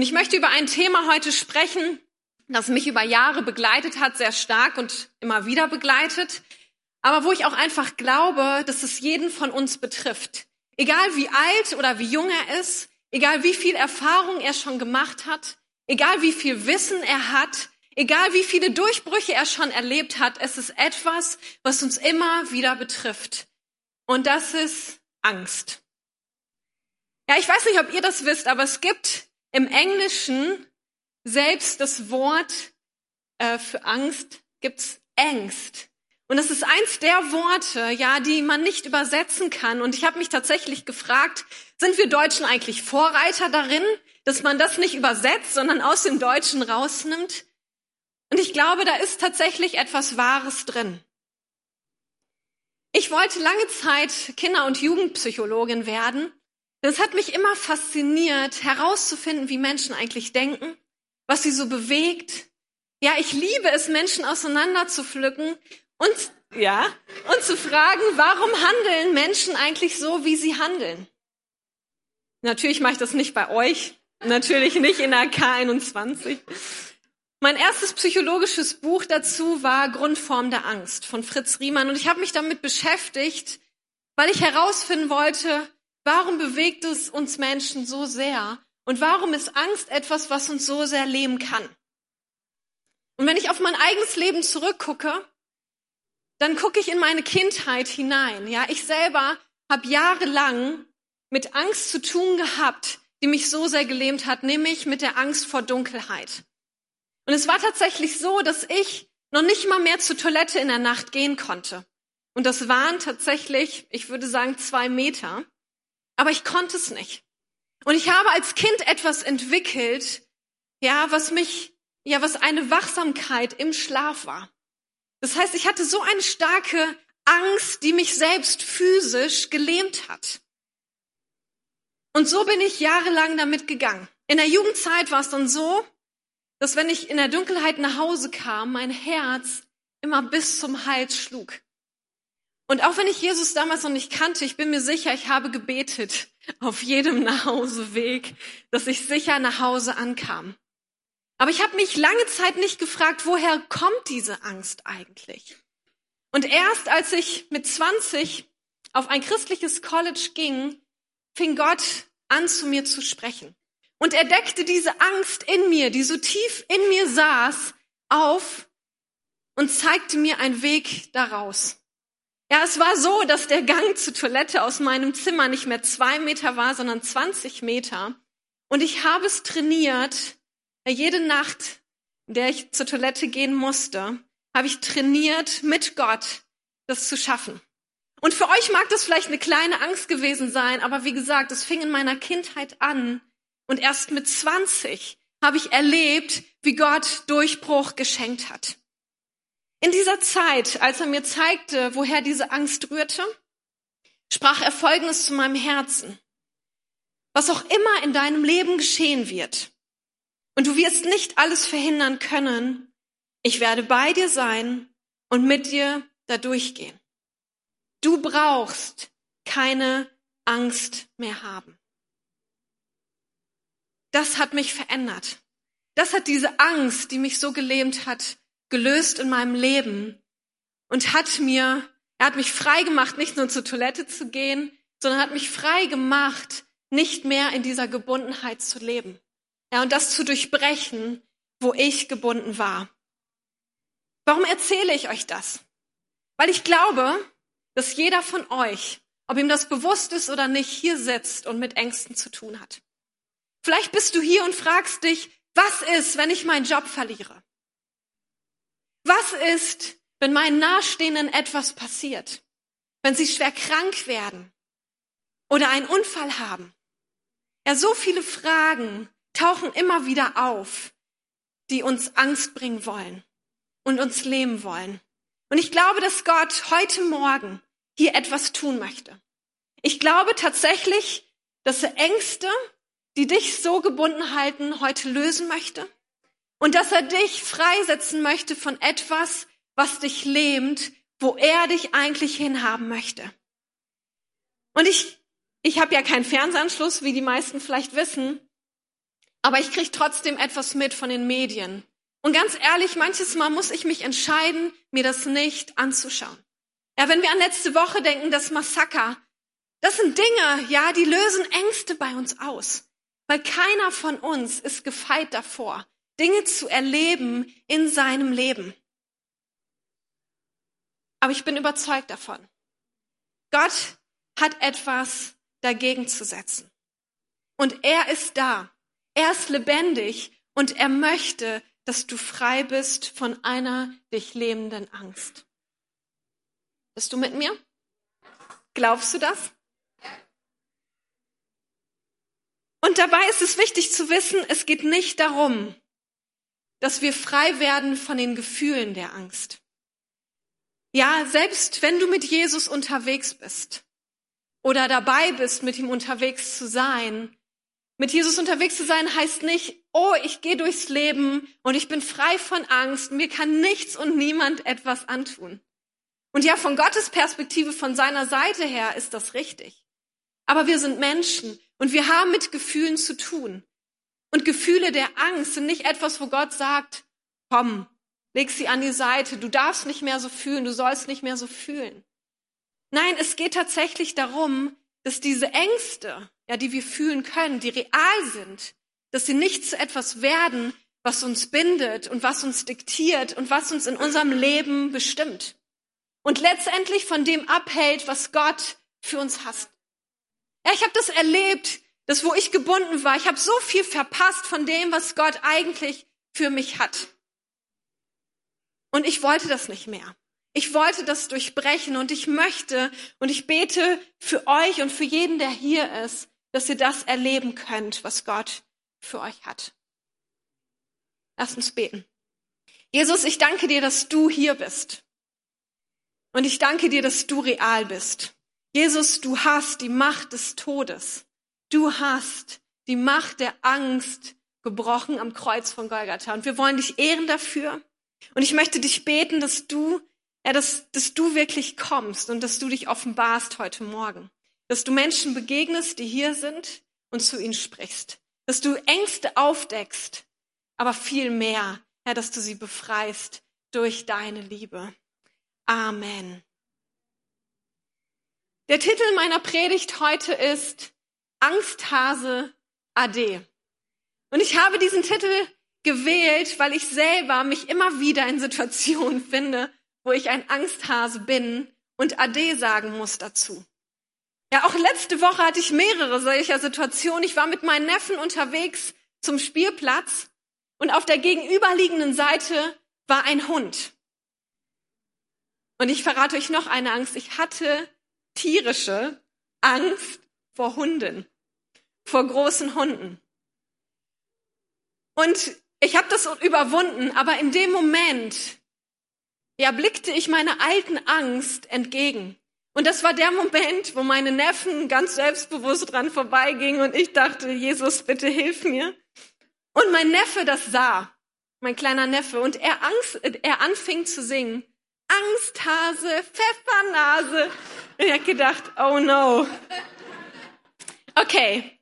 Und ich möchte über ein Thema heute sprechen, das mich über Jahre begleitet hat, sehr stark und immer wieder begleitet, aber wo ich auch einfach glaube, dass es jeden von uns betrifft. Egal wie alt oder wie jung er ist, egal wie viel Erfahrung er schon gemacht hat, egal wie viel Wissen er hat, egal wie viele Durchbrüche er schon erlebt hat, es ist etwas, was uns immer wieder betrifft. Und das ist Angst. Ja, ich weiß nicht, ob ihr das wisst, aber es gibt im Englischen selbst das Wort äh, für Angst gibt's Angst. Und das ist eins der Worte, ja, die man nicht übersetzen kann. Und ich habe mich tatsächlich gefragt, sind wir Deutschen eigentlich Vorreiter darin, dass man das nicht übersetzt, sondern aus dem Deutschen rausnimmt? Und ich glaube, da ist tatsächlich etwas Wahres drin. Ich wollte lange Zeit Kinder- und Jugendpsychologin werden. Es hat mich immer fasziniert, herauszufinden, wie Menschen eigentlich denken, was sie so bewegt. Ja, ich liebe es, Menschen auseinander und, ja, und zu fragen, warum handeln Menschen eigentlich so, wie sie handeln? Natürlich mache ich das nicht bei euch. Natürlich nicht in der K21. Mein erstes psychologisches Buch dazu war Grundform der Angst von Fritz Riemann und ich habe mich damit beschäftigt, weil ich herausfinden wollte, warum bewegt es uns Menschen so sehr und warum ist Angst etwas, was uns so sehr lähmen kann. Und wenn ich auf mein eigenes Leben zurückgucke, dann gucke ich in meine Kindheit hinein. Ja, ich selber habe jahrelang mit Angst zu tun gehabt, die mich so sehr gelähmt hat, nämlich mit der Angst vor Dunkelheit. Und es war tatsächlich so, dass ich noch nicht mal mehr zur Toilette in der Nacht gehen konnte. Und das waren tatsächlich, ich würde sagen, zwei Meter. Aber ich konnte es nicht. Und ich habe als Kind etwas entwickelt, ja, was mich, ja, was eine Wachsamkeit im Schlaf war. Das heißt, ich hatte so eine starke Angst, die mich selbst physisch gelähmt hat. Und so bin ich jahrelang damit gegangen. In der Jugendzeit war es dann so, dass wenn ich in der Dunkelheit nach Hause kam, mein Herz immer bis zum Hals schlug. Und auch wenn ich Jesus damals noch nicht kannte, ich bin mir sicher, ich habe gebetet auf jedem Nachhauseweg, dass ich sicher nach Hause ankam. Aber ich habe mich lange Zeit nicht gefragt, woher kommt diese Angst eigentlich? Und erst als ich mit 20 auf ein christliches College ging, fing Gott an, zu mir zu sprechen. Und er deckte diese Angst in mir, die so tief in mir saß, auf und zeigte mir einen Weg daraus. Ja, es war so, dass der Gang zur Toilette aus meinem Zimmer nicht mehr zwei Meter war, sondern 20 Meter. Und ich habe es trainiert, jede Nacht, in der ich zur Toilette gehen musste, habe ich trainiert, mit Gott das zu schaffen. Und für euch mag das vielleicht eine kleine Angst gewesen sein, aber wie gesagt, es fing in meiner Kindheit an und erst mit 20 habe ich erlebt, wie Gott Durchbruch geschenkt hat. In dieser Zeit, als er mir zeigte, woher diese Angst rührte, sprach er Folgendes zu meinem Herzen. Was auch immer in deinem Leben geschehen wird, und du wirst nicht alles verhindern können. Ich werde bei dir sein und mit dir da durchgehen. Du brauchst keine Angst mehr haben. Das hat mich verändert. Das hat diese Angst, die mich so gelähmt hat, gelöst in meinem Leben und hat mir, er hat mich frei gemacht, nicht nur zur Toilette zu gehen, sondern hat mich frei gemacht, nicht mehr in dieser Gebundenheit zu leben. Ja, und das zu durchbrechen, wo ich gebunden war. Warum erzähle ich euch das? Weil ich glaube, dass jeder von euch, ob ihm das bewusst ist oder nicht, hier sitzt und mit Ängsten zu tun hat. Vielleicht bist du hier und fragst dich, was ist, wenn ich meinen Job verliere? Was ist, wenn meinen Nahestehenden etwas passiert? Wenn sie schwer krank werden oder einen Unfall haben? Ja, so viele Fragen, tauchen immer wieder auf, die uns Angst bringen wollen und uns lähmen wollen. Und ich glaube, dass Gott heute Morgen hier etwas tun möchte. Ich glaube tatsächlich, dass er Ängste, die dich so gebunden halten, heute lösen möchte und dass er dich freisetzen möchte von etwas, was dich lähmt, wo er dich eigentlich hinhaben möchte. Und ich, ich habe ja keinen Fernsehanschluss, wie die meisten vielleicht wissen. Aber ich kriege trotzdem etwas mit von den Medien. Und ganz ehrlich, manches Mal muss ich mich entscheiden, mir das nicht anzuschauen. Ja, wenn wir an letzte Woche denken, das Massaker, das sind Dinge, ja, die lösen Ängste bei uns aus. Weil keiner von uns ist gefeit davor, Dinge zu erleben in seinem Leben. Aber ich bin überzeugt davon. Gott hat etwas dagegen zu setzen. Und er ist da. Er ist lebendig und er möchte, dass du frei bist von einer dich lebenden Angst. Bist du mit mir? Glaubst du das? Und dabei ist es wichtig zu wissen, es geht nicht darum, dass wir frei werden von den Gefühlen der Angst. Ja, selbst wenn du mit Jesus unterwegs bist oder dabei bist, mit ihm unterwegs zu sein, mit Jesus unterwegs zu sein heißt nicht, oh, ich gehe durchs Leben und ich bin frei von Angst, mir kann nichts und niemand etwas antun. Und ja, von Gottes Perspektive, von seiner Seite her ist das richtig. Aber wir sind Menschen und wir haben mit Gefühlen zu tun. Und Gefühle der Angst sind nicht etwas, wo Gott sagt, komm, leg sie an die Seite, du darfst nicht mehr so fühlen, du sollst nicht mehr so fühlen. Nein, es geht tatsächlich darum, dass diese Ängste, ja, die wir fühlen können, die real sind, dass sie nicht zu etwas werden, was uns bindet und was uns diktiert und was uns in unserem Leben bestimmt. Und letztendlich von dem abhält, was Gott für uns hasst. Ja, ich habe das erlebt, dass wo ich gebunden war, ich habe so viel verpasst von dem, was Gott eigentlich für mich hat. Und ich wollte das nicht mehr. Ich wollte das durchbrechen und ich möchte und ich bete für euch und für jeden, der hier ist, dass ihr das erleben könnt, was Gott für euch hat. Lasst uns beten. Jesus, ich danke dir, dass du hier bist. Und ich danke dir, dass du real bist. Jesus, du hast die Macht des Todes. Du hast die Macht der Angst gebrochen am Kreuz von Golgatha. Und wir wollen dich ehren dafür. Und ich möchte dich beten, dass du, ja, dass, dass du wirklich kommst und dass du dich offenbarst heute Morgen. Dass du Menschen begegnest, die hier sind und zu ihnen sprichst. Dass du Ängste aufdeckst, aber viel mehr, Herr, dass du sie befreist durch deine Liebe. Amen. Der Titel meiner Predigt heute ist Angsthase AD. Und ich habe diesen Titel gewählt, weil ich selber mich immer wieder in Situationen finde, wo ich ein Angsthase bin und AD sagen muss dazu. Ja, auch letzte Woche hatte ich mehrere solcher Situationen. Ich war mit meinen Neffen unterwegs zum Spielplatz und auf der gegenüberliegenden Seite war ein Hund. Und ich verrate euch noch eine Angst. Ich hatte tierische Angst vor Hunden, vor großen Hunden. Und ich habe das überwunden, aber in dem Moment, ja, blickte ich meiner alten Angst entgegen. Und das war der Moment, wo meine Neffen ganz selbstbewusst dran vorbeigingen und ich dachte, Jesus, bitte hilf mir. Und mein Neffe das sah, mein kleiner Neffe, und er, Angst, er anfing zu singen. Angsthase, Pfeffernase. Ich habe gedacht, oh no. Okay,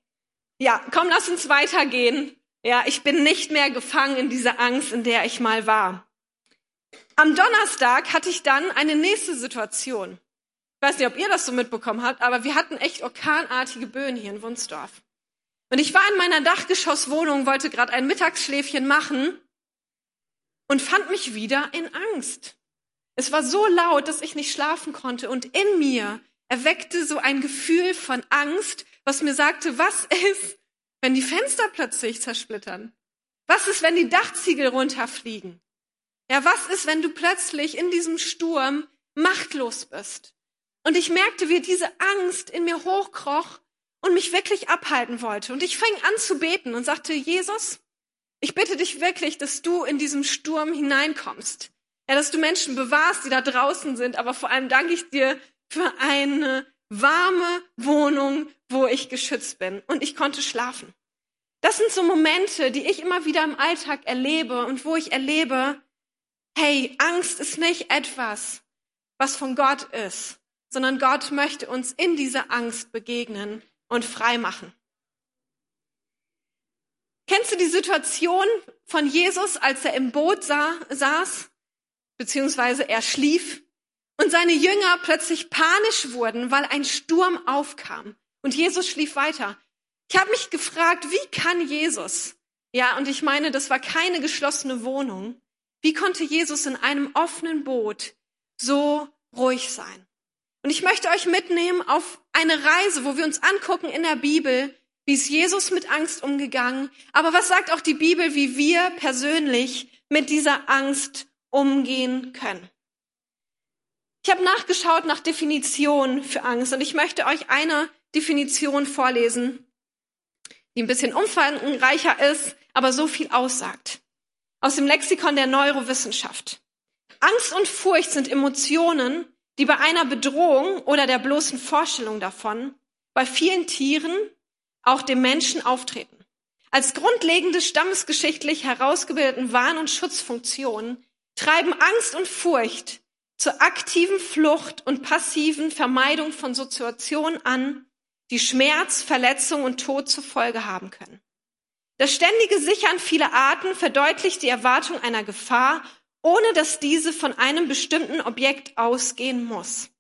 ja, komm, lass uns weitergehen. Ja, ich bin nicht mehr gefangen in dieser Angst, in der ich mal war. Am Donnerstag hatte ich dann eine nächste Situation. Ich weiß nicht, ob ihr das so mitbekommen habt, aber wir hatten echt orkanartige Böen hier in Wunsdorf. Und ich war in meiner Dachgeschosswohnung, wollte gerade ein Mittagsschläfchen machen und fand mich wieder in Angst. Es war so laut, dass ich nicht schlafen konnte und in mir erweckte so ein Gefühl von Angst, was mir sagte, was ist, wenn die Fenster plötzlich zersplittern? Was ist, wenn die Dachziegel runterfliegen? Ja, was ist, wenn du plötzlich in diesem Sturm machtlos bist? Und ich merkte, wie diese Angst in mir hochkroch und mich wirklich abhalten wollte. Und ich fing an zu beten und sagte, Jesus, ich bitte dich wirklich, dass du in diesem Sturm hineinkommst. Ja, dass du Menschen bewahrst, die da draußen sind, aber vor allem danke ich dir für eine warme Wohnung, wo ich geschützt bin und ich konnte schlafen. Das sind so Momente, die ich immer wieder im Alltag erlebe und wo ich erlebe, hey, Angst ist nicht etwas, was von Gott ist, sondern Gott möchte uns in dieser Angst begegnen und frei machen. Kennst du die Situation von Jesus, als er im Boot saß, beziehungsweise er schlief und seine Jünger plötzlich panisch wurden, weil ein Sturm aufkam und Jesus schlief weiter? Ich habe mich gefragt, wie kann Jesus, ja, und ich meine, das war keine geschlossene Wohnung, wie konnte Jesus in einem offenen Boot so ruhig sein? Und ich möchte euch mitnehmen auf eine Reise, wo wir uns angucken in der Bibel, wie ist Jesus mit Angst umgegangen, aber was sagt auch die Bibel, wie wir persönlich mit dieser Angst umgehen können. Ich habe nachgeschaut nach Definitionen für Angst und ich möchte euch eine Definition vorlesen, die ein bisschen umfangreicher ist, aber so viel aussagt. Aus dem Lexikon der Neurowissenschaft. Angst und Furcht sind Emotionen, die bei einer Bedrohung oder der bloßen Vorstellung davon bei vielen Tieren, auch dem Menschen auftreten. Als grundlegende stammesgeschichtlich herausgebildeten Warn- und Schutzfunktionen treiben Angst und Furcht zur aktiven Flucht und passiven Vermeidung von Situationen an, die Schmerz, Verletzung und Tod zur Folge haben können. Das ständige Sichern vieler Arten verdeutlicht die Erwartung einer Gefahr, ohne dass diese von einem bestimmten Objekt ausgehen muss.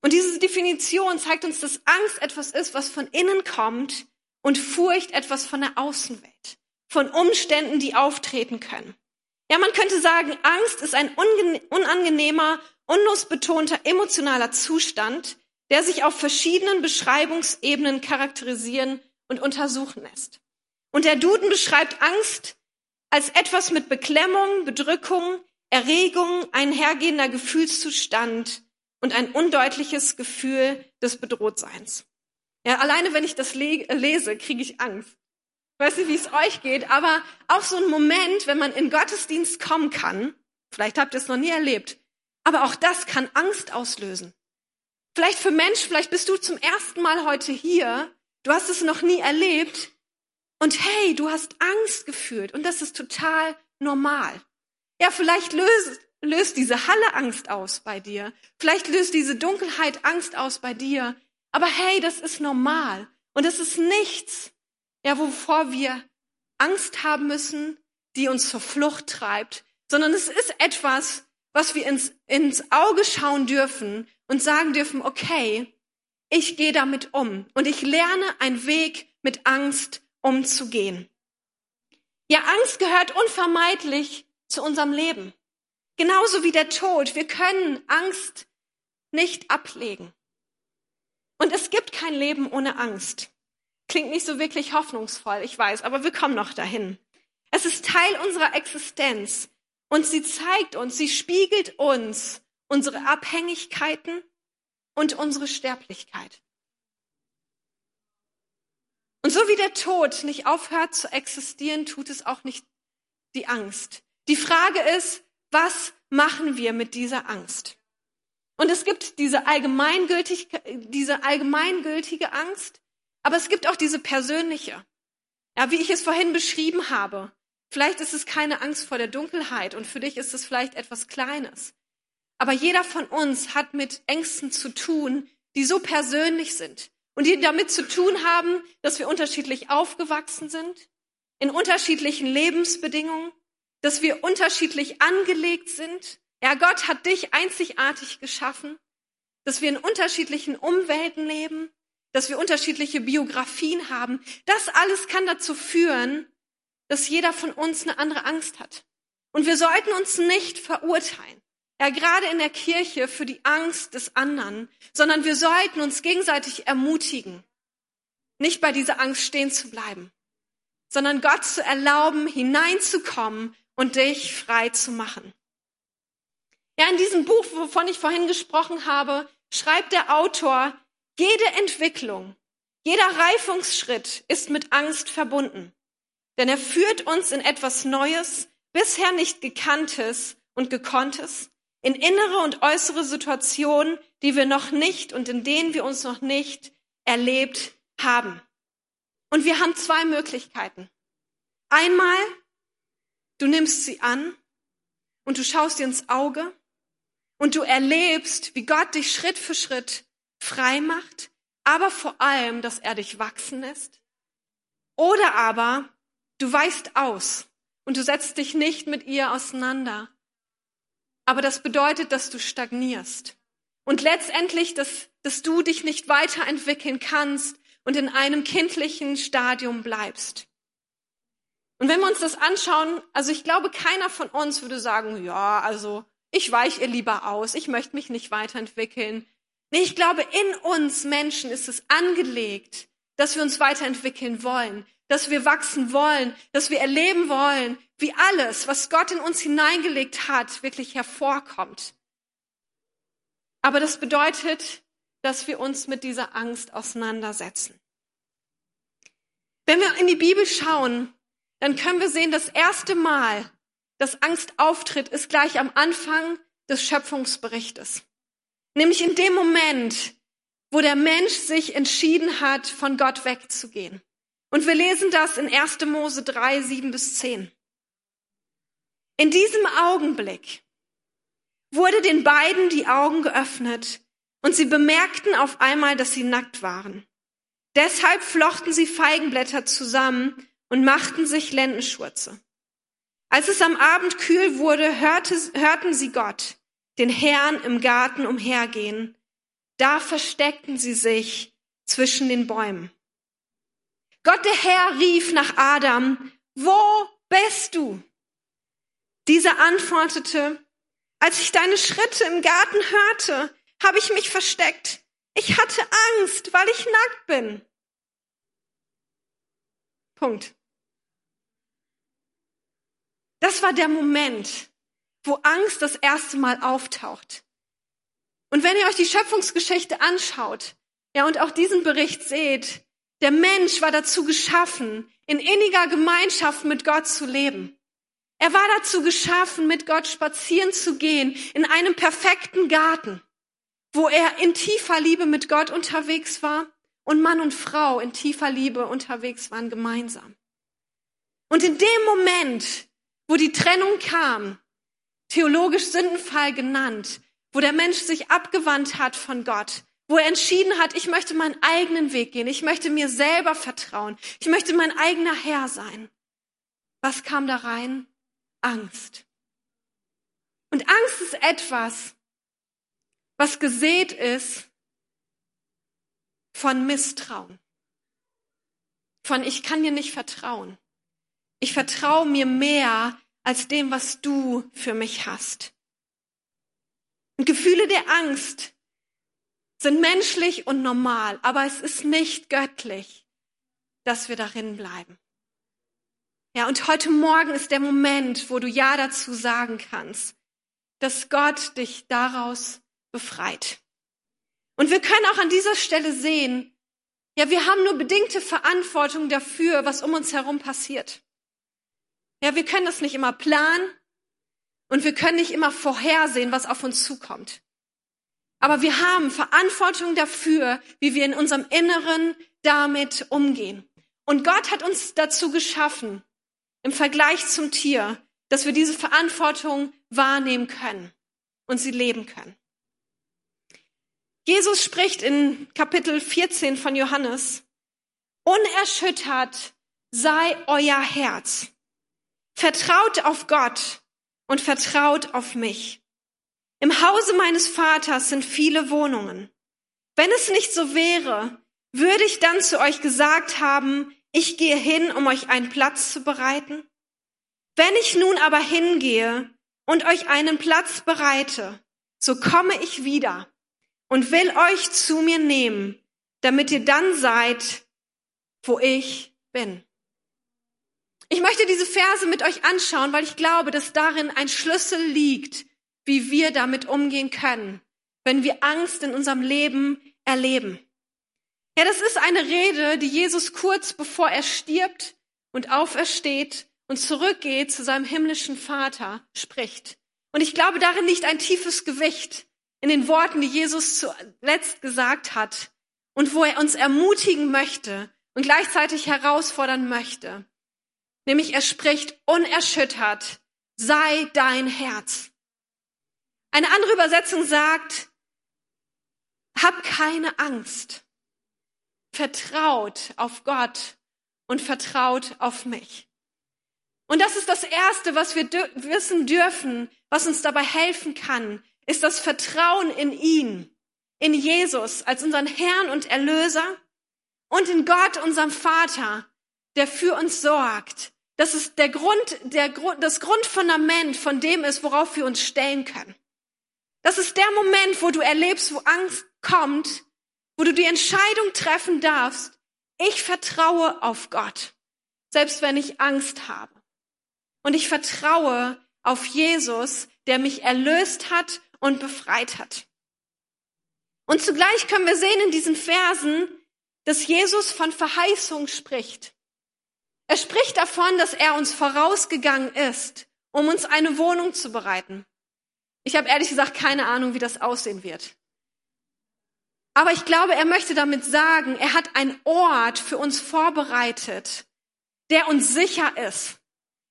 Und diese Definition zeigt uns, dass Angst etwas ist, was von innen kommt und Furcht etwas von der Außenwelt, von Umständen, die auftreten können. Ja, man könnte sagen, Angst ist ein unangenehmer, unlosbetonter emotionaler Zustand, der sich auf verschiedenen Beschreibungsebenen charakterisieren und untersuchen lässt. Und der Duden beschreibt Angst als etwas mit Beklemmung, Bedrückung, Erregung, einhergehender Gefühlszustand und ein undeutliches Gefühl des Bedrohtseins. Ja, alleine wenn ich das lese, kriege ich Angst. Ich weiß nicht, wie es euch geht, aber auch so ein Moment, wenn man in Gottesdienst kommen kann, vielleicht habt ihr es noch nie erlebt, aber auch das kann Angst auslösen. Vielleicht für Menschen, vielleicht bist du zum ersten Mal heute hier, du hast es noch nie erlebt und hey, du hast Angst gefühlt und das ist total normal. Ja, vielleicht löst, löst diese Halle Angst aus bei dir. Vielleicht löst diese Dunkelheit Angst aus bei dir. Aber hey, das ist normal. Und es ist nichts, ja, wovor wir Angst haben müssen, die uns zur Flucht treibt, sondern es ist etwas, was wir ins, ins Auge schauen dürfen und sagen dürfen, okay, ich gehe damit um und ich lerne einen Weg mit Angst umzugehen. Ja, Angst gehört unvermeidlich zu unserem Leben. Genauso wie der Tod. Wir können Angst nicht ablegen. Und es gibt kein Leben ohne Angst. Klingt nicht so wirklich hoffnungsvoll, ich weiß, aber wir kommen noch dahin. Es ist Teil unserer Existenz und sie zeigt uns, sie spiegelt uns unsere Abhängigkeiten und unsere Sterblichkeit. Und so wie der Tod nicht aufhört zu existieren, tut es auch nicht die Angst. Die Frage ist, was machen wir mit dieser Angst? Und es gibt diese, diese allgemeingültige Angst, aber es gibt auch diese persönliche. Ja, wie ich es vorhin beschrieben habe. Vielleicht ist es keine Angst vor der Dunkelheit und für dich ist es vielleicht etwas Kleines. Aber jeder von uns hat mit Ängsten zu tun, die so persönlich sind, und die damit zu tun haben, dass wir unterschiedlich aufgewachsen sind, in unterschiedlichen Lebensbedingungen, dass wir unterschiedlich angelegt sind. Ja, Gott hat dich einzigartig geschaffen, dass wir in unterschiedlichen Umwelten leben, dass wir unterschiedliche Biografien haben. Das alles kann dazu führen, dass jeder von uns eine andere Angst hat. Und wir sollten uns nicht verurteilen ja gerade in der Kirche für die Angst des anderen, sondern wir sollten uns gegenseitig ermutigen, nicht bei dieser Angst stehen zu bleiben, sondern Gott zu erlauben, hineinzukommen und dich frei zu machen. Ja, in diesem Buch, wovon ich vorhin gesprochen habe, schreibt der Autor, jede Entwicklung, jeder Reifungsschritt ist mit Angst verbunden. Denn er führt uns in etwas Neues, bisher nicht gekanntes und gekonntes, in innere und äußere Situationen, die wir noch nicht und in denen wir uns noch nicht erlebt haben. Und wir haben zwei Möglichkeiten. Einmal, du nimmst sie an und du schaust dir ins Auge und du erlebst, wie Gott dich Schritt für Schritt frei macht, aber vor allem, dass er dich wachsen lässt. Oder aber du weichst aus und du setzt dich nicht mit ihr auseinander. Aber das bedeutet, dass du stagnierst. Und letztendlich, dass, dass du dich nicht weiterentwickeln kannst und in einem kindlichen Stadium bleibst. Und wenn wir uns das anschauen, also ich glaube, keiner von uns würde sagen, ja, also ich weiche ihr lieber aus, ich möchte mich nicht weiterentwickeln. Ich glaube, in uns Menschen ist es angelegt, dass wir uns weiterentwickeln wollen, dass wir wachsen wollen, dass wir erleben wollen, wie alles, was Gott in uns hineingelegt hat, wirklich hervorkommt. Aber das bedeutet, dass wir uns mit dieser Angst auseinandersetzen. Wenn wir in die Bibel schauen, dann können wir sehen, das erste Mal, dass Angst auftritt, ist gleich am Anfang des Schöpfungsberichtes. Nämlich in dem Moment, wo der Mensch sich entschieden hat, von Gott wegzugehen. Und wir lesen das in 1. Mose 3, 7 bis 10. In diesem Augenblick wurde den beiden die Augen geöffnet und sie bemerkten auf einmal, dass sie nackt waren. Deshalb flochten sie Feigenblätter zusammen und machten sich Lendenschurze. Als es am Abend kühl wurde, hörte, hörten sie Gott, den Herrn im Garten umhergehen. Da versteckten sie sich zwischen den Bäumen. Gott der Herr rief nach Adam, wo bist du? Dieser antwortete, als ich deine Schritte im Garten hörte, habe ich mich versteckt. Ich hatte Angst, weil ich nackt bin. Punkt. Das war der Moment, wo Angst das erste Mal auftaucht. Und wenn ihr euch die Schöpfungsgeschichte anschaut, ja, und auch diesen Bericht seht, der Mensch war dazu geschaffen, in inniger Gemeinschaft mit Gott zu leben. Er war dazu geschaffen, mit Gott spazieren zu gehen in einem perfekten Garten, wo er in tiefer Liebe mit Gott unterwegs war und Mann und Frau in tiefer Liebe unterwegs waren gemeinsam. Und in dem Moment, wo die Trennung kam, theologisch Sündenfall genannt, wo der Mensch sich abgewandt hat von Gott, wo er entschieden hat, ich möchte meinen eigenen Weg gehen, ich möchte mir selber vertrauen, ich möchte mein eigener Herr sein. Was kam da rein? Angst. Und Angst ist etwas, was gesät ist von Misstrauen. Von ich kann dir nicht vertrauen. Ich vertraue mir mehr als dem, was du für mich hast. Und Gefühle der Angst sind menschlich und normal, aber es ist nicht göttlich, dass wir darin bleiben. Ja, und heute Morgen ist der Moment, wo du Ja dazu sagen kannst, dass Gott dich daraus befreit. Und wir können auch an dieser Stelle sehen, ja, wir haben nur bedingte Verantwortung dafür, was um uns herum passiert. Ja, wir können das nicht immer planen und wir können nicht immer vorhersehen, was auf uns zukommt. Aber wir haben Verantwortung dafür, wie wir in unserem Inneren damit umgehen. Und Gott hat uns dazu geschaffen, im Vergleich zum Tier, dass wir diese Verantwortung wahrnehmen können und sie leben können. Jesus spricht in Kapitel 14 von Johannes, unerschüttert sei euer Herz. Vertraut auf Gott und vertraut auf mich. Im Hause meines Vaters sind viele Wohnungen. Wenn es nicht so wäre, würde ich dann zu euch gesagt haben, ich gehe hin, um euch einen Platz zu bereiten? Wenn ich nun aber hingehe und euch einen Platz bereite, so komme ich wieder und will euch zu mir nehmen, damit ihr dann seid, wo ich bin. Ich möchte diese Verse mit euch anschauen, weil ich glaube, dass darin ein Schlüssel liegt, wie wir damit umgehen können, wenn wir Angst in unserem Leben erleben. Ja, das ist eine Rede, die Jesus kurz bevor er stirbt und aufersteht und zurückgeht zu seinem himmlischen Vater spricht. Und ich glaube, darin liegt ein tiefes Gewicht in den Worten, die Jesus zuletzt gesagt hat und wo er uns ermutigen möchte und gleichzeitig herausfordern möchte. Nämlich er spricht unerschüttert, sei dein Herz. Eine andere Übersetzung sagt, hab keine Angst. Vertraut auf Gott und vertraut auf mich. Und das ist das Erste, was wir wissen dürfen, was uns dabei helfen kann, ist das Vertrauen in ihn, in Jesus als unseren Herrn und Erlöser und in Gott, unserem Vater, der für uns sorgt. Das ist der Grund, der, das Grundfundament von dem ist, worauf wir uns stellen können. Das ist der Moment, wo du erlebst, wo Angst kommt, wo du die Entscheidung treffen darfst, ich vertraue auf Gott, selbst wenn ich Angst habe. Und ich vertraue auf Jesus, der mich erlöst hat und befreit hat. Und zugleich können wir sehen in diesen Versen, dass Jesus von Verheißung spricht. Er spricht davon, dass er uns vorausgegangen ist, um uns eine Wohnung zu bereiten. Ich habe ehrlich gesagt keine Ahnung, wie das aussehen wird. Aber ich glaube, er möchte damit sagen, er hat einen Ort für uns vorbereitet, der uns sicher ist.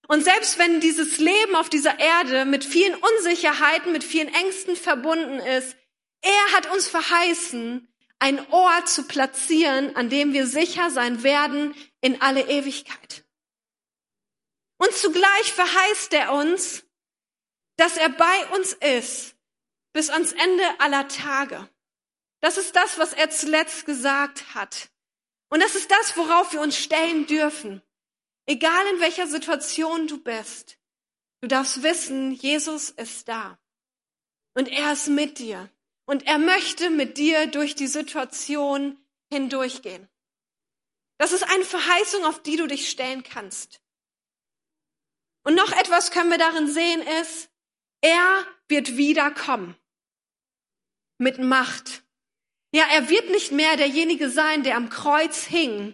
Und selbst wenn dieses Leben auf dieser Erde mit vielen Unsicherheiten, mit vielen Ängsten verbunden ist, er hat uns verheißen, einen Ort zu platzieren, an dem wir sicher sein werden in alle Ewigkeit. Und zugleich verheißt er uns, dass er bei uns ist bis ans Ende aller Tage. Das ist das, was er zuletzt gesagt hat. Und das ist das, worauf wir uns stellen dürfen. Egal in welcher Situation du bist, du darfst wissen, Jesus ist da. Und er ist mit dir. Und er möchte mit dir durch die Situation hindurchgehen. Das ist eine Verheißung, auf die du dich stellen kannst. Und noch etwas können wir darin sehen, ist, er wird wiederkommen. Mit Macht. Ja, er wird nicht mehr derjenige sein, der am Kreuz hing,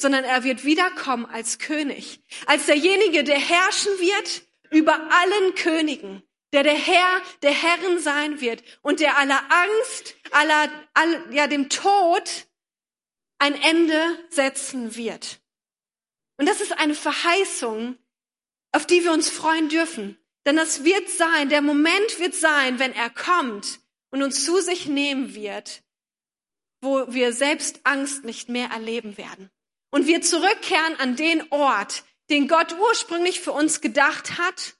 sondern er wird wiederkommen als König. Als derjenige, der herrschen wird über allen Königen der der Herr der Herren sein wird und der aller Angst, aller, all, ja, dem Tod ein Ende setzen wird. Und das ist eine Verheißung, auf die wir uns freuen dürfen. Denn das wird sein, der Moment wird sein, wenn er kommt und uns zu sich nehmen wird, wo wir selbst Angst nicht mehr erleben werden. Und wir zurückkehren an den Ort, den Gott ursprünglich für uns gedacht hat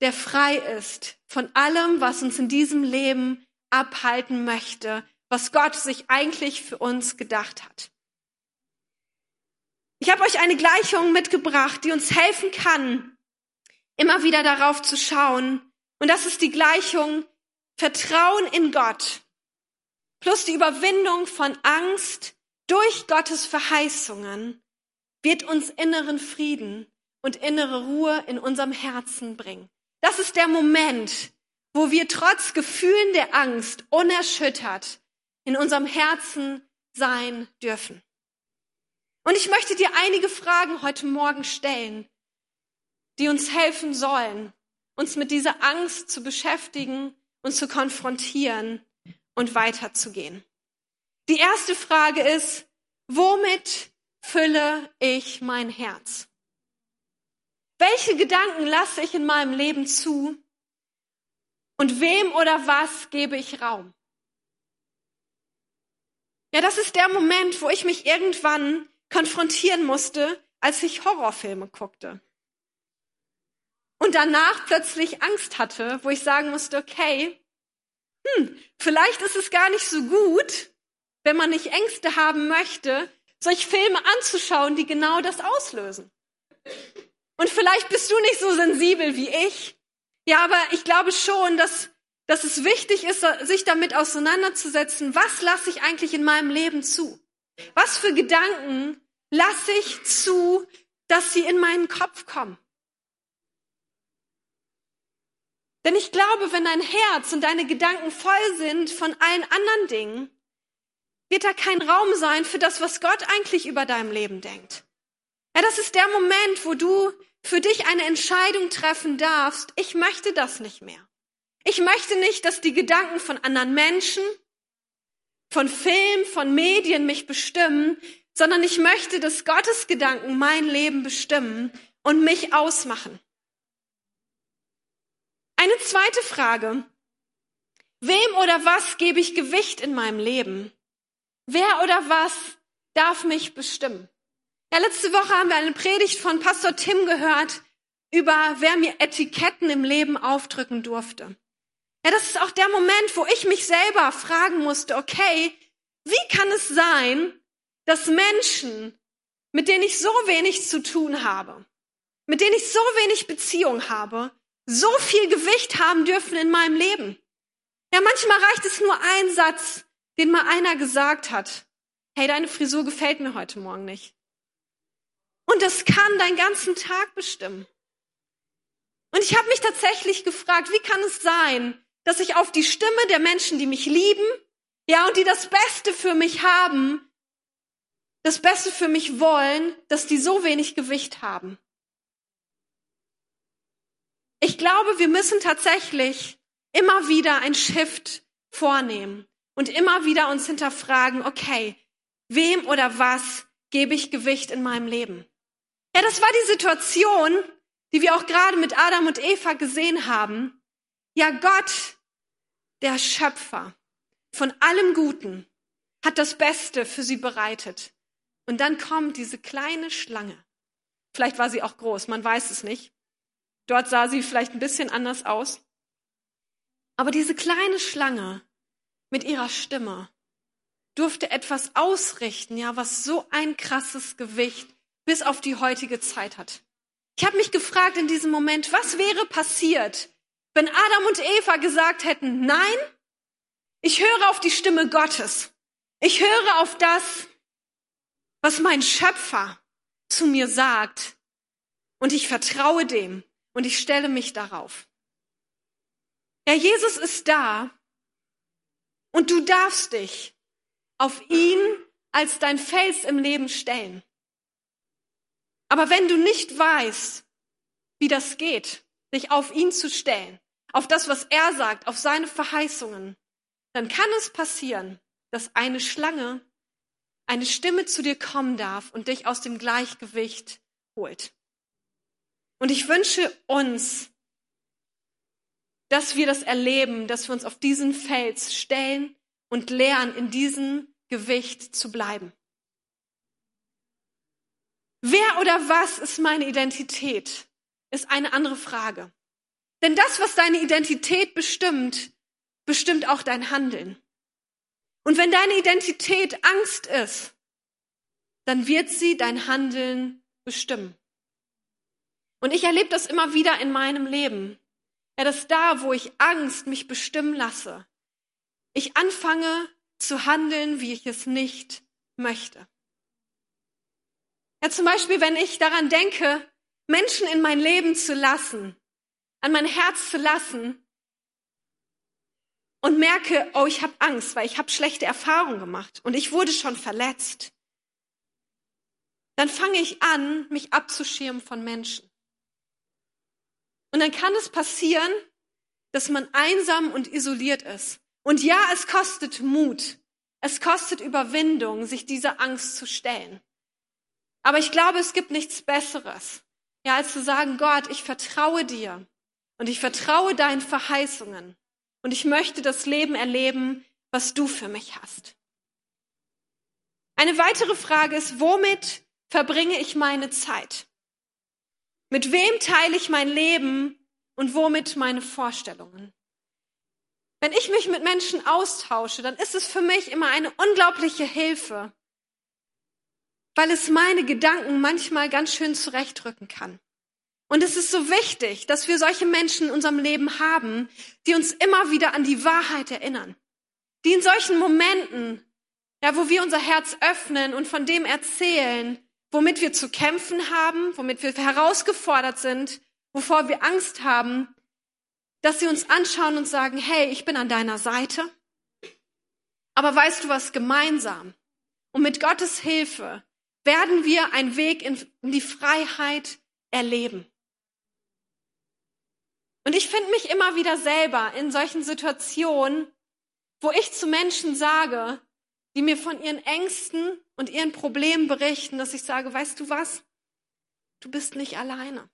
der frei ist von allem, was uns in diesem Leben abhalten möchte, was Gott sich eigentlich für uns gedacht hat. Ich habe euch eine Gleichung mitgebracht, die uns helfen kann, immer wieder darauf zu schauen. Und das ist die Gleichung Vertrauen in Gott plus die Überwindung von Angst durch Gottes Verheißungen wird uns inneren Frieden und innere Ruhe in unserem Herzen bringen. Das ist der Moment, wo wir trotz Gefühlen der Angst unerschüttert in unserem Herzen sein dürfen. Und ich möchte dir einige Fragen heute Morgen stellen, die uns helfen sollen, uns mit dieser Angst zu beschäftigen und zu konfrontieren und weiterzugehen. Die erste Frage ist, womit fülle ich mein Herz? Welche Gedanken lasse ich in meinem Leben zu? Und wem oder was gebe ich Raum? Ja, das ist der Moment, wo ich mich irgendwann konfrontieren musste, als ich Horrorfilme guckte. Und danach plötzlich Angst hatte, wo ich sagen musste, okay, hm, vielleicht ist es gar nicht so gut, wenn man nicht Ängste haben möchte, solch Filme anzuschauen, die genau das auslösen. Und vielleicht bist du nicht so sensibel wie ich. Ja, aber ich glaube schon, dass, dass es wichtig ist, sich damit auseinanderzusetzen, was lasse ich eigentlich in meinem Leben zu? Was für Gedanken lasse ich zu, dass sie in meinen Kopf kommen? Denn ich glaube, wenn dein Herz und deine Gedanken voll sind von allen anderen Dingen, wird da kein Raum sein für das, was Gott eigentlich über deinem Leben denkt. Ja, das ist der Moment, wo du für dich eine Entscheidung treffen darfst, ich möchte das nicht mehr. Ich möchte nicht, dass die Gedanken von anderen Menschen, von Film, von Medien mich bestimmen, sondern ich möchte, dass Gottes Gedanken mein Leben bestimmen und mich ausmachen. Eine zweite Frage. Wem oder was gebe ich Gewicht in meinem Leben? Wer oder was darf mich bestimmen? Ja, letzte Woche haben wir eine Predigt von Pastor Tim gehört über, wer mir Etiketten im Leben aufdrücken durfte. Ja, das ist auch der Moment, wo ich mich selber fragen musste, okay, wie kann es sein, dass Menschen, mit denen ich so wenig zu tun habe, mit denen ich so wenig Beziehung habe, so viel Gewicht haben dürfen in meinem Leben? Ja, manchmal reicht es nur ein Satz, den mal einer gesagt hat. Hey, deine Frisur gefällt mir heute Morgen nicht. Und das kann deinen ganzen Tag bestimmen. Und ich habe mich tatsächlich gefragt, wie kann es sein, dass ich auf die Stimme der Menschen, die mich lieben, ja, und die das Beste für mich haben, das Beste für mich wollen, dass die so wenig Gewicht haben. Ich glaube, wir müssen tatsächlich immer wieder ein Shift vornehmen und immer wieder uns hinterfragen, okay, wem oder was gebe ich Gewicht in meinem Leben? Ja, das war die Situation, die wir auch gerade mit Adam und Eva gesehen haben. Ja, Gott, der Schöpfer von allem Guten, hat das Beste für sie bereitet. Und dann kommt diese kleine Schlange. Vielleicht war sie auch groß, man weiß es nicht. Dort sah sie vielleicht ein bisschen anders aus. Aber diese kleine Schlange mit ihrer Stimme durfte etwas ausrichten, ja, was so ein krasses Gewicht bis auf die heutige Zeit hat. Ich habe mich gefragt in diesem Moment, was wäre passiert, wenn Adam und Eva gesagt hätten, nein, ich höre auf die Stimme Gottes. Ich höre auf das, was mein Schöpfer zu mir sagt. Und ich vertraue dem und ich stelle mich darauf. Ja, Jesus ist da und du darfst dich auf ihn als dein Fels im Leben stellen. Aber wenn du nicht weißt, wie das geht, dich auf ihn zu stellen, auf das, was er sagt, auf seine Verheißungen, dann kann es passieren, dass eine Schlange, eine Stimme zu dir kommen darf und dich aus dem Gleichgewicht holt. Und ich wünsche uns, dass wir das erleben, dass wir uns auf diesen Fels stellen und lernen, in diesem Gewicht zu bleiben. Wer oder was ist meine Identität? Ist eine andere Frage. Denn das, was deine Identität bestimmt, bestimmt auch dein Handeln. Und wenn deine Identität Angst ist, dann wird sie dein Handeln bestimmen. Und ich erlebe das immer wieder in meinem Leben. Ja, dass da, wo ich Angst mich bestimmen lasse, ich anfange zu handeln, wie ich es nicht möchte. Ja, zum Beispiel, wenn ich daran denke, Menschen in mein Leben zu lassen, an mein Herz zu lassen und merke, oh, ich habe Angst, weil ich habe schlechte Erfahrungen gemacht und ich wurde schon verletzt, dann fange ich an, mich abzuschirmen von Menschen. Und dann kann es passieren, dass man einsam und isoliert ist. Und ja, es kostet Mut. Es kostet Überwindung, sich dieser Angst zu stellen. Aber ich glaube, es gibt nichts Besseres, ja, als zu sagen, Gott, ich vertraue dir und ich vertraue deinen Verheißungen und ich möchte das Leben erleben, was du für mich hast. Eine weitere Frage ist, womit verbringe ich meine Zeit? Mit wem teile ich mein Leben und womit meine Vorstellungen? Wenn ich mich mit Menschen austausche, dann ist es für mich immer eine unglaubliche Hilfe, weil es meine Gedanken manchmal ganz schön zurechtrücken kann. Und es ist so wichtig, dass wir solche Menschen in unserem Leben haben, die uns immer wieder an die Wahrheit erinnern. Die in solchen Momenten, ja, wo wir unser Herz öffnen und von dem erzählen, womit wir zu kämpfen haben, womit wir herausgefordert sind, wovor wir Angst haben, dass sie uns anschauen und sagen, hey, ich bin an deiner Seite. Aber weißt du was gemeinsam? Und mit Gottes Hilfe werden wir einen Weg in, die Freiheit erleben. Und ich finde mich immer wieder selber in solchen Situationen, wo ich zu Menschen sage, die mir von ihren Ängsten und ihren Problemen berichten, dass ich sage, weißt du was? Du bist nicht alleine.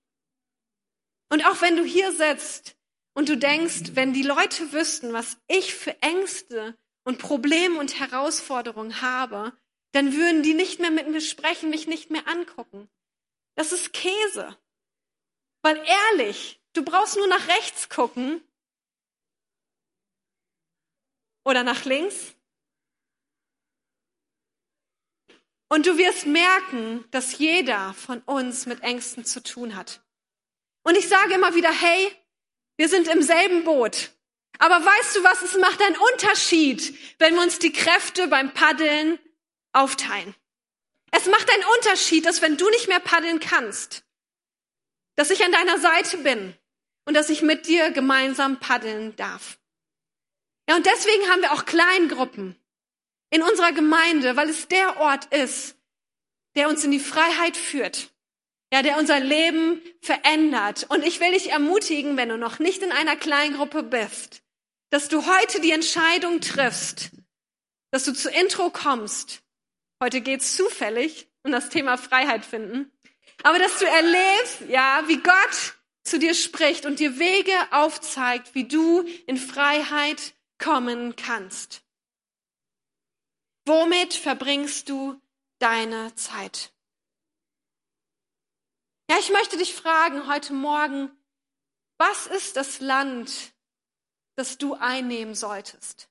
Und auch wenn du hier sitzt und du denkst, wenn die Leute wüssten, was ich für Ängste und Probleme und Herausforderungen habe, dann würden die nicht mehr mit mir sprechen, mich nicht mehr angucken. Das ist Käse. Weil ehrlich, du brauchst nur nach rechts gucken oder nach links. Und du wirst merken, dass jeder von uns mit Ängsten zu tun hat. Und ich sage immer wieder, hey, wir sind im selben Boot. Aber weißt du was, es macht einen Unterschied, wenn wir uns die Kräfte beim Paddeln aufteilen. Es macht einen Unterschied, dass wenn du nicht mehr paddeln kannst, dass ich an deiner Seite bin und dass ich mit dir gemeinsam paddeln darf. Ja, und deswegen haben wir auch Kleingruppen in unserer Gemeinde, weil es der Ort ist, der uns in die Freiheit führt. Ja, der unser Leben verändert. Und ich will dich ermutigen, wenn du noch nicht in einer Kleingruppe bist, dass du heute die Entscheidung triffst, dass du zu Intro kommst. Heute geht's zufällig um das Thema Freiheit finden. Aber dass du erlebst, ja, wie Gott zu dir spricht und dir Wege aufzeigt, wie du in Freiheit kommen kannst. Womit verbringst du deine Zeit? Ja, ich möchte dich fragen heute Morgen, was ist das Land, das du einnehmen solltest?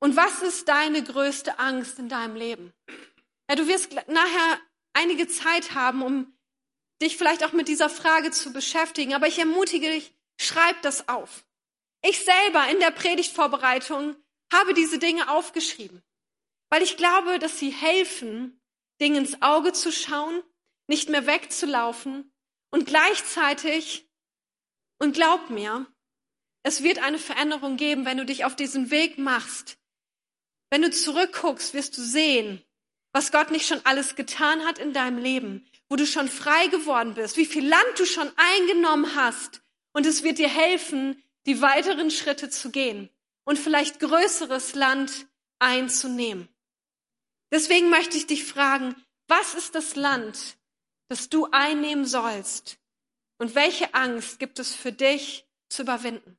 Und was ist deine größte Angst in deinem Leben? Ja, du wirst nachher einige Zeit haben, um dich vielleicht auch mit dieser Frage zu beschäftigen, aber ich ermutige dich, schreib das auf. Ich selber in der Predigtvorbereitung habe diese Dinge aufgeschrieben, weil ich glaube, dass sie helfen, Dinge ins Auge zu schauen, nicht mehr wegzulaufen und gleichzeitig, und glaub mir, es wird eine Veränderung geben, wenn du dich auf diesen Weg machst. Wenn du zurückguckst, wirst du sehen, was Gott nicht schon alles getan hat in deinem Leben, wo du schon frei geworden bist, wie viel Land du schon eingenommen hast. Und es wird dir helfen, die weiteren Schritte zu gehen und vielleicht größeres Land einzunehmen. Deswegen möchte ich dich fragen, was ist das Land, das du einnehmen sollst? Und welche Angst gibt es für dich zu überwinden?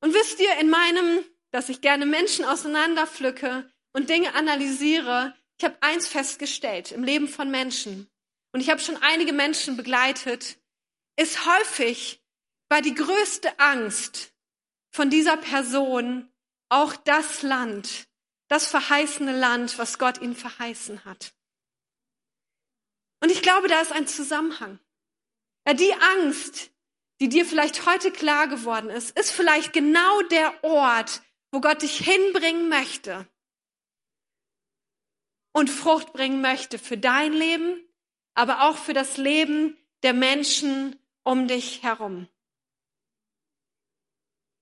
Und wisst ihr, in meinem, dass ich gerne Menschen auseinanderpflücke und Dinge analysiere, ich habe eins festgestellt im Leben von Menschen, und ich habe schon einige Menschen begleitet, ist häufig war die größte Angst von dieser Person auch das Land, das verheißene Land, was Gott ihnen verheißen hat. Und ich glaube, da ist ein Zusammenhang. Ja, die Angst, die dir vielleicht heute klar geworden ist, ist vielleicht genau der Ort, wo Gott dich hinbringen möchte und Frucht bringen möchte für dein Leben, aber auch für das Leben der Menschen um dich herum.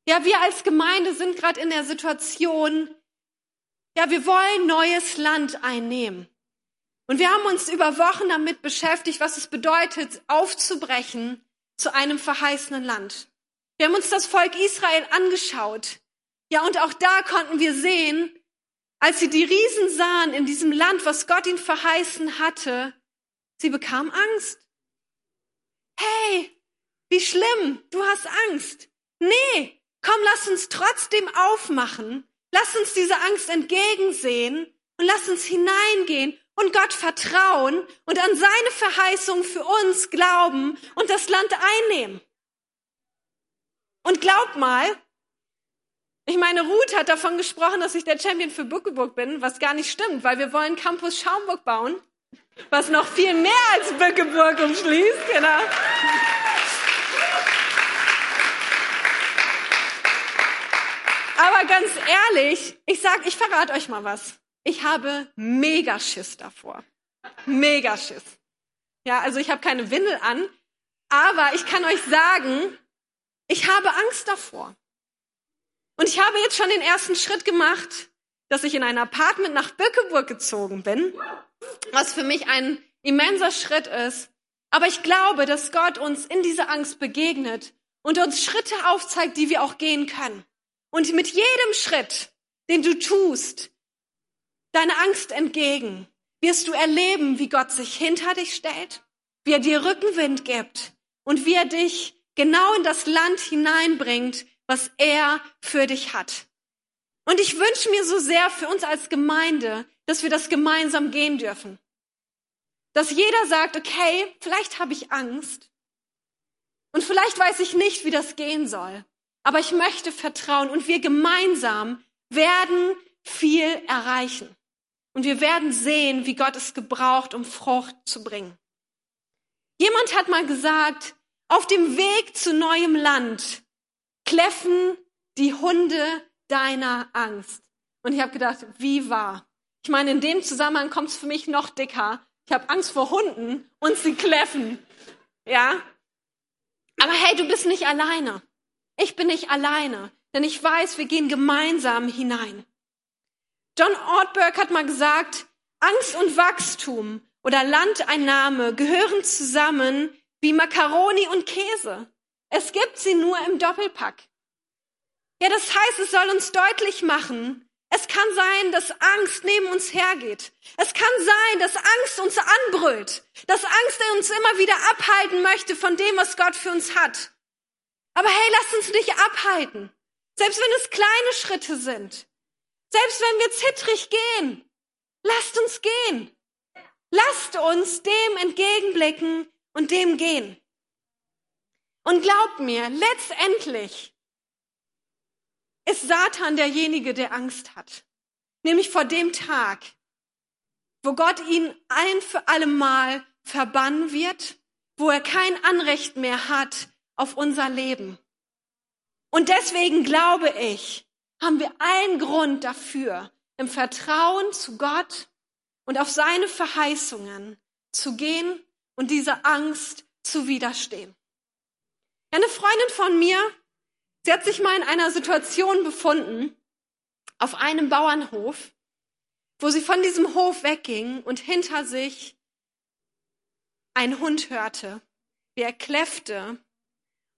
Ja, wir als Gemeinde sind gerade in der Situation, ja, wir wollen neues Land einnehmen. Und wir haben uns über Wochen damit beschäftigt, was es bedeutet, aufzubrechen zu einem verheißenen Land. Wir haben uns das Volk Israel angeschaut. Ja, und auch da konnten wir sehen, als sie die Riesen sahen in diesem Land, was Gott ihnen verheißen hatte, sie bekamen Angst. Hey, wie schlimm, du hast Angst. Nee, komm, lass uns trotzdem aufmachen. Lass uns diese Angst entgegensehen und lass uns hineingehen und Gott vertrauen und an seine Verheißung für uns glauben und das Land einnehmen. Und glaub mal, ich meine, Ruth hat davon gesprochen, dass ich der Champion für Bückeburg bin, was gar nicht stimmt, weil wir wollen Campus Schaumburg bauen, was noch viel mehr als Bückeburg umschließt, genau. Aber ganz ehrlich, ich sag, ich verrate euch mal was. Ich habe mega Schiss davor. Mega Schiss. Ja, also ich habe keine Windel an, aber ich kann euch sagen, ich habe Angst davor. Und ich habe jetzt schon den ersten Schritt gemacht, dass ich in ein Apartment nach Bückeburg gezogen bin, was für mich ein immenser Schritt ist. Aber ich glaube, dass Gott uns in dieser Angst begegnet und uns Schritte aufzeigt, die wir auch gehen können. Und mit jedem Schritt, den du tust, deine Angst entgegen, wirst du erleben, wie Gott sich hinter dich stellt, wie er dir Rückenwind gibt und wie er dich genau in das Land hineinbringt, was er für dich hat. Und ich wünsche mir so sehr für uns als Gemeinde, dass wir das gemeinsam gehen dürfen. Dass jeder sagt, okay, vielleicht habe ich Angst und vielleicht weiß ich nicht, wie das gehen soll, aber ich möchte vertrauen und wir gemeinsam werden viel erreichen. Und wir werden sehen, wie Gott es gebraucht, um Frucht zu bringen. Jemand hat mal gesagt, auf dem Weg zu neuem Land kläffen die Hunde deiner Angst. Und ich habe gedacht, wie wahr. Ich meine, in dem Zusammenhang kommt es für mich noch dicker. Ich habe Angst vor Hunden und sie kläffen. Ja? Aber hey, du bist nicht alleine. Ich bin nicht alleine, denn ich weiß, wir gehen gemeinsam hinein. John Ortberg hat mal gesagt, Angst und Wachstum oder Landeinnahme gehören zusammen wie Makaroni und Käse. Es gibt sie nur im Doppelpack. Ja, das heißt, es soll uns deutlich machen, es kann sein, dass Angst neben uns hergeht. Es kann sein, dass Angst uns anbrüllt, dass Angst uns immer wieder abhalten möchte von dem, was Gott für uns hat. Aber hey, lasst uns nicht abhalten. Selbst wenn es kleine Schritte sind. Selbst wenn wir zittrig gehen. Lasst uns gehen. Lasst uns dem entgegenblicken und dem gehen. Und glaubt mir, letztendlich ist Satan derjenige, der Angst hat. Nämlich vor dem Tag, wo Gott ihn ein für alle Mal verbannen wird, wo er kein Anrecht mehr hat auf unser Leben. Und deswegen glaube ich, haben wir allen Grund dafür, im Vertrauen zu Gott und auf seine Verheißungen zu gehen und dieser Angst zu widerstehen. Eine Freundin von mir, sie hat sich mal in einer Situation befunden, auf einem Bauernhof, wo sie von diesem Hof wegging und hinter sich ein Hund hörte, wie er kläffte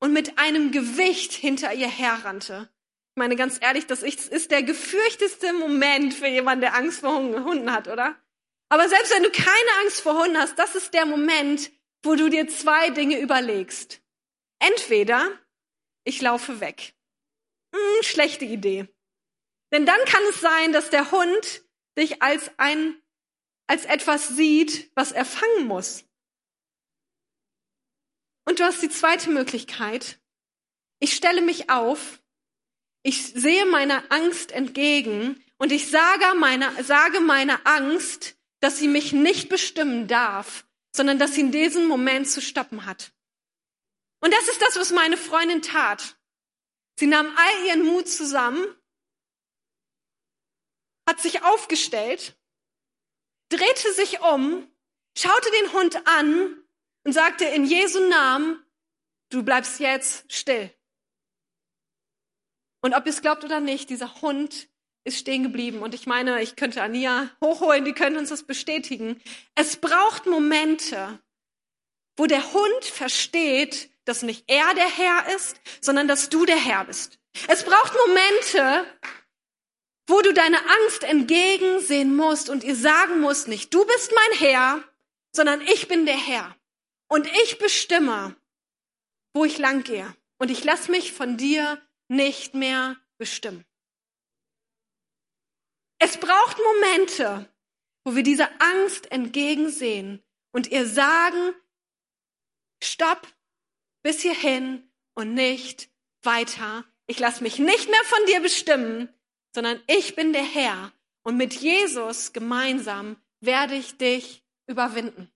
und mit einem Gewicht hinter ihr herrannte. Ich meine ganz ehrlich, das ist der gefürchteste Moment für jemanden, der Angst vor Hunden hat, oder? Aber selbst wenn du keine Angst vor Hunden hast, das ist der Moment, wo du dir zwei Dinge überlegst. Entweder ich laufe weg. Hm, schlechte Idee. Denn dann kann es sein, dass der Hund dich als ein, als etwas sieht, was er fangen muss. Und du hast die zweite Möglichkeit. Ich stelle mich auf, ich sehe meiner Angst entgegen und ich sage meiner, sage meiner Angst, dass sie mich nicht bestimmen darf, sondern dass sie in diesem Moment zu stoppen hat. Und das ist das, was meine Freundin tat. Sie nahm all ihren Mut zusammen, hat sich aufgestellt, drehte sich um, schaute den Hund an und sagte in Jesu Namen, du bleibst jetzt still. Und ob ihr es glaubt oder nicht, dieser Hund ist stehen geblieben. Und ich meine, ich könnte Ania hochholen, die können uns das bestätigen. Es braucht Momente, wo der Hund versteht, dass nicht er der Herr ist, sondern dass du der Herr bist. Es braucht Momente, wo du deine Angst entgegensehen musst und ihr sagen musst, nicht du bist mein Herr, sondern ich bin der Herr. Und ich bestimme, wo ich lang gehe. Und ich lasse mich von dir nicht mehr bestimmen. Es braucht Momente, wo wir dieser Angst entgegensehen und ihr sagen, stopp, bis hierhin und nicht weiter. Ich lasse mich nicht mehr von dir bestimmen, sondern ich bin der Herr und mit Jesus gemeinsam werde ich dich überwinden.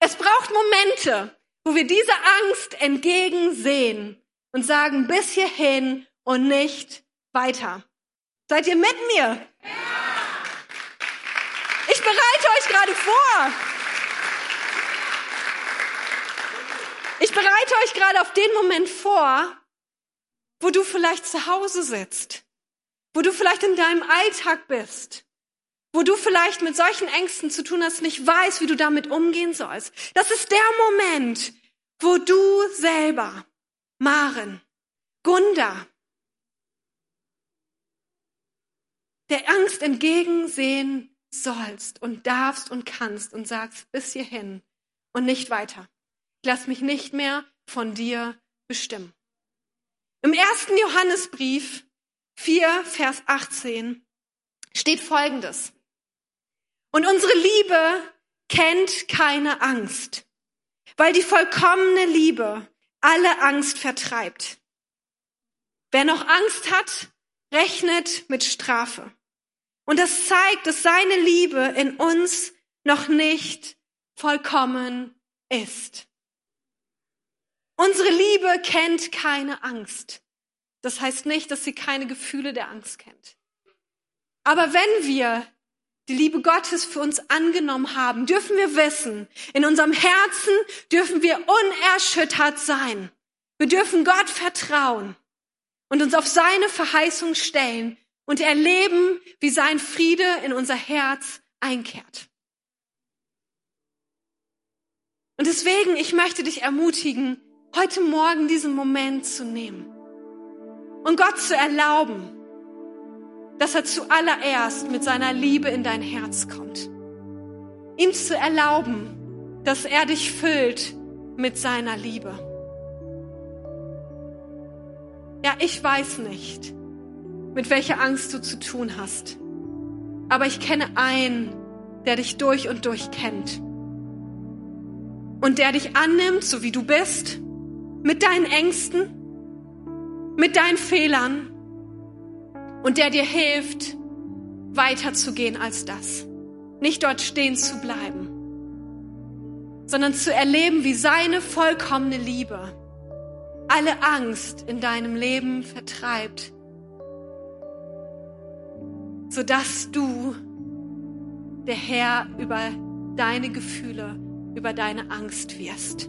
Es braucht Momente, wo wir dieser Angst entgegensehen und sagen, bis hierhin und nicht weiter. Seid ihr mit mir? Ich bereite euch gerade vor. Ich bereite euch gerade auf den Moment vor, wo du vielleicht zu Hause sitzt, wo du vielleicht in deinem Alltag bist, wo du vielleicht mit solchen Ängsten zu tun hast, nicht weißt, wie du damit umgehen sollst. Das ist der Moment, wo du selber, Maren, Gunda, der Angst entgegensehen sollst und darfst und kannst und sagst bis hierhin und nicht weiter. Ich lass mich nicht mehr von dir bestimmen. Im ersten Johannesbrief 4, Vers 18 steht Folgendes. Und unsere Liebe kennt keine Angst, weil die vollkommene Liebe alle Angst vertreibt. Wer noch Angst hat, rechnet mit Strafe. Und das zeigt, dass seine Liebe in uns noch nicht vollkommen ist. Unsere Liebe kennt keine Angst. Das heißt nicht, dass sie keine Gefühle der Angst kennt. Aber wenn wir die Liebe Gottes für uns angenommen haben, dürfen wir wissen, in unserem Herzen dürfen wir unerschüttert sein. Wir dürfen Gott vertrauen und uns auf seine Verheißung stellen und erleben, wie sein Friede in unser Herz einkehrt. Und deswegen, ich möchte dich ermutigen, heute Morgen diesen Moment zu nehmen und Gott zu erlauben, dass er zuallererst mit seiner Liebe in dein Herz kommt. Ihm zu erlauben, dass er dich füllt mit seiner Liebe. Ja, ich weiß nicht, mit welcher Angst du zu tun hast, aber ich kenne einen, der dich durch und durch kennt und der dich annimmt, so wie du bist, mit deinen Ängsten, mit deinen Fehlern und der dir hilft, weiterzugehen als das. Nicht dort stehen zu bleiben, sondern zu erleben, wie seine vollkommene Liebe alle Angst in deinem Leben vertreibt, sodass du der Herr über deine Gefühle, über deine Angst wirst.